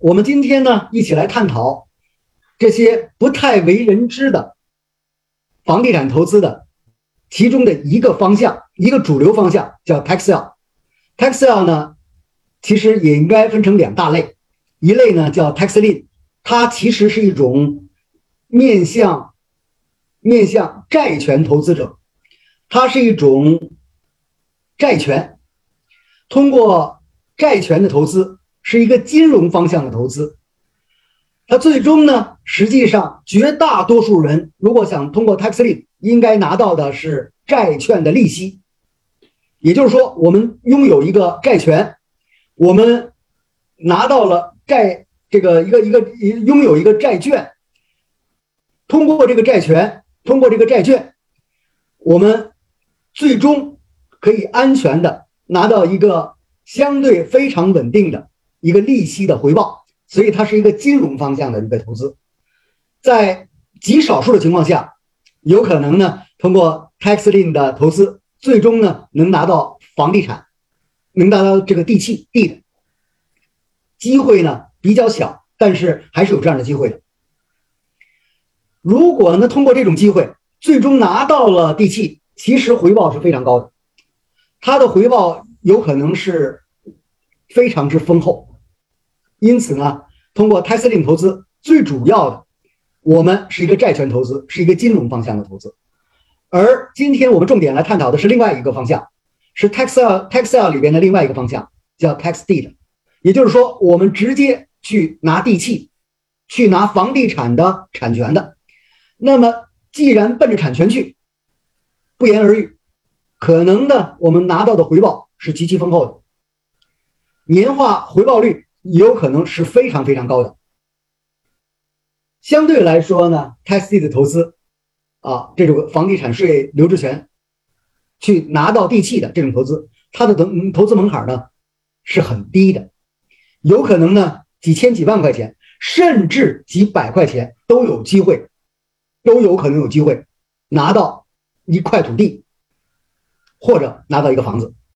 我们今天呢，一起来探讨这些不太为人知的房地产投资的其中的一个方向，一个主流方向叫 tax sale。tax sale 呢，其实也应该分成两大类，一类呢叫 tax lien，它其实是一种面向面向债权投资者，它是一种债权，通过债权的投资。是一个金融方向的投资，它最终呢，实际上绝大多数人如果想通过 tax l i n 应该拿到的是债券的利息。也就是说，我们拥有一个债权，我们拿到了债这个一个一个拥有一个债券，通过这个债权，通过这个债券，我们最终可以安全的拿到一个相对非常稳定的。一个利息的回报，所以它是一个金融方向的一个投资，在极少数的情况下，有可能呢通过 tax lien 的投资，最终呢能拿到房地产，能拿到这个地契地的机会呢比较小，但是还是有这样的机会的。如果呢通过这种机会，最终拿到了地契，其实回报是非常高的，它的回报有可能是非常之丰厚。因此呢，通过 tax lien 投资，最主要的，我们是一个债权投资，是一个金融方向的投资。而今天我们重点来探讨的是另外一个方向，是 tax tax 里边的另外一个方向，叫 tax deed，也就是说，我们直接去拿地契，去拿房地产的产权的。那么，既然奔着产权去，不言而喻，可能呢我们拿到的回报是极其丰厚的，年化回报率。有可能是非常非常高的。相对来说呢，tax deed 的投资啊，这种房地产税留置权去拿到地契的这种投资，它的投投资门槛呢是很低的，有可能呢几千几万块钱，甚至几百块钱都有机会，都有可能有机会拿到一块土地，或者拿到一个房子。